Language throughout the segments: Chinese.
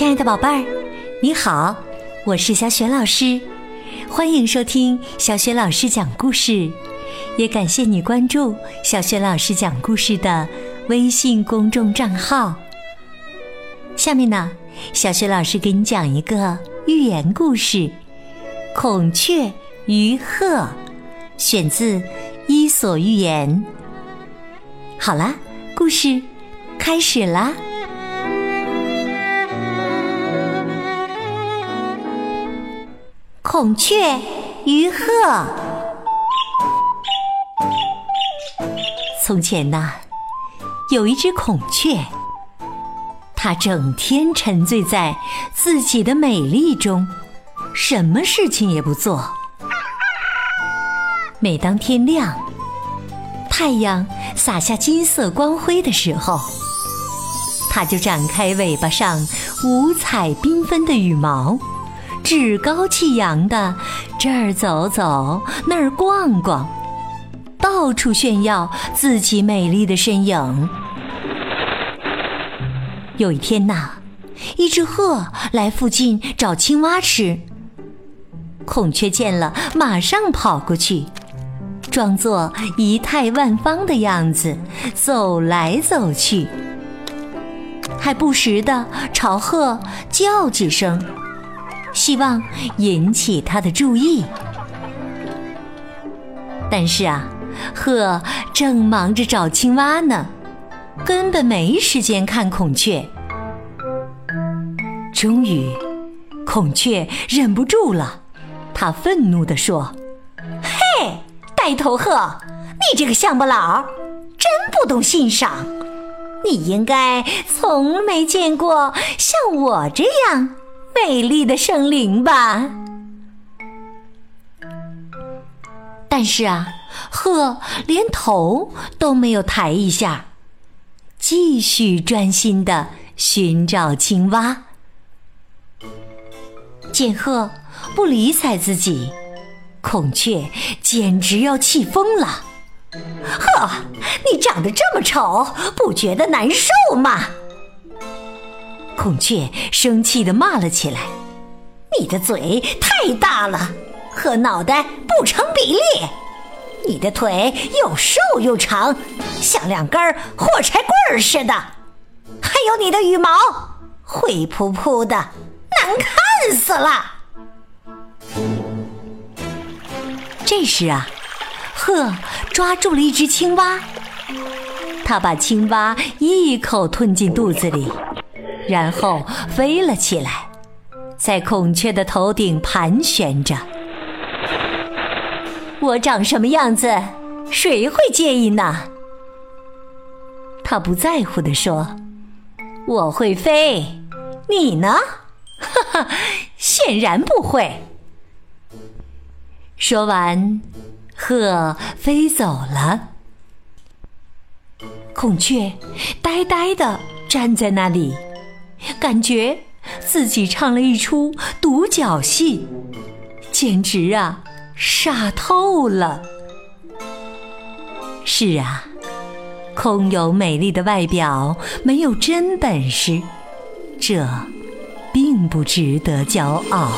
亲爱的宝贝儿，你好，我是小雪老师，欢迎收听小雪老师讲故事，也感谢你关注小雪老师讲故事的微信公众账号。下面呢，小雪老师给你讲一个寓言故事《孔雀与鹤》，选自《伊索寓言》。好啦，故事开始啦。孔雀与鹤。从前呐，有一只孔雀，它整天沉醉在自己的美丽中，什么事情也不做。每当天亮，太阳洒下金色光辉的时候，它就展开尾巴上五彩缤纷的羽毛。趾高气扬的这儿走走，那儿逛逛，到处炫耀自己美丽的身影。有一天呐，一只鹤来附近找青蛙吃，孔雀见了，马上跑过去，装作仪态万方的样子，走来走去，还不时的朝鹤叫几声。希望引起他的注意，但是啊，鹤正忙着找青蛙呢，根本没时间看孔雀。终于，孔雀忍不住了，他愤怒地说：“嘿，呆头鹤，你这个乡巴佬，真不懂欣赏！你应该从没见过像我这样。”美丽的生灵吧，但是啊，鹤连头都没有抬一下，继续专心的寻找青蛙。见鹤不理睬自己，孔雀简直要气疯了。呵，你长得这么丑，不觉得难受吗？孔雀生气地骂了起来：“你的嘴太大了，和脑袋不成比例；你的腿又瘦又长，像两根火柴棍儿似的；还有你的羽毛灰扑扑的，难看死了。”这时啊，鹤抓住了一只青蛙，它把青蛙一口吞进肚子里。然后飞了起来，在孔雀的头顶盘旋着。我长什么样子，谁会介意呢？他不在乎地说：“我会飞，你呢？”哈哈，显然不会。说完，鹤飞走了。孔雀呆呆地站在那里。感觉自己唱了一出独角戏，简直啊，傻透了。是啊，空有美丽的外表，没有真本事，这并不值得骄傲。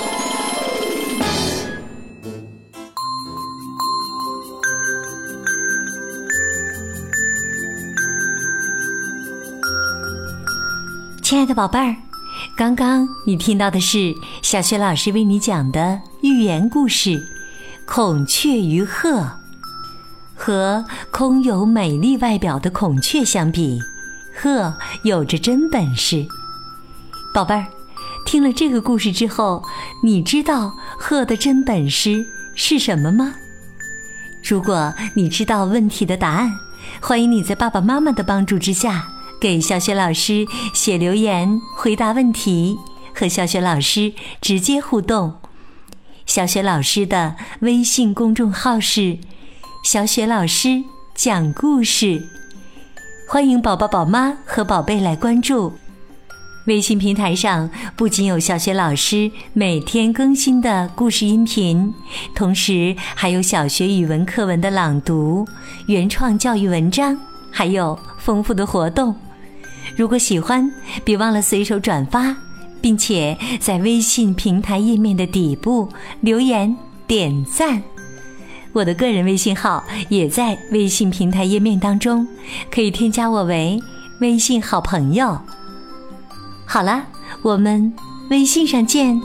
亲爱的宝贝儿，刚刚你听到的是小雪老师为你讲的寓言故事《孔雀与鹤》。和空有美丽外表的孔雀相比，鹤有着真本事。宝贝儿，听了这个故事之后，你知道鹤的真本事是什么吗？如果你知道问题的答案，欢迎你在爸爸妈妈的帮助之下。给小雪老师写留言，回答问题，和小雪老师直接互动。小雪老师的微信公众号是“小雪老师讲故事”，欢迎宝宝、宝妈和宝贝来关注。微信平台上不仅有小雪老师每天更新的故事音频，同时还有小学语文课文的朗读、原创教育文章，还有丰富的活动。如果喜欢，别忘了随手转发，并且在微信平台页面的底部留言点赞。我的个人微信号也在微信平台页面当中，可以添加我为微信好朋友。好了，我们微信上见。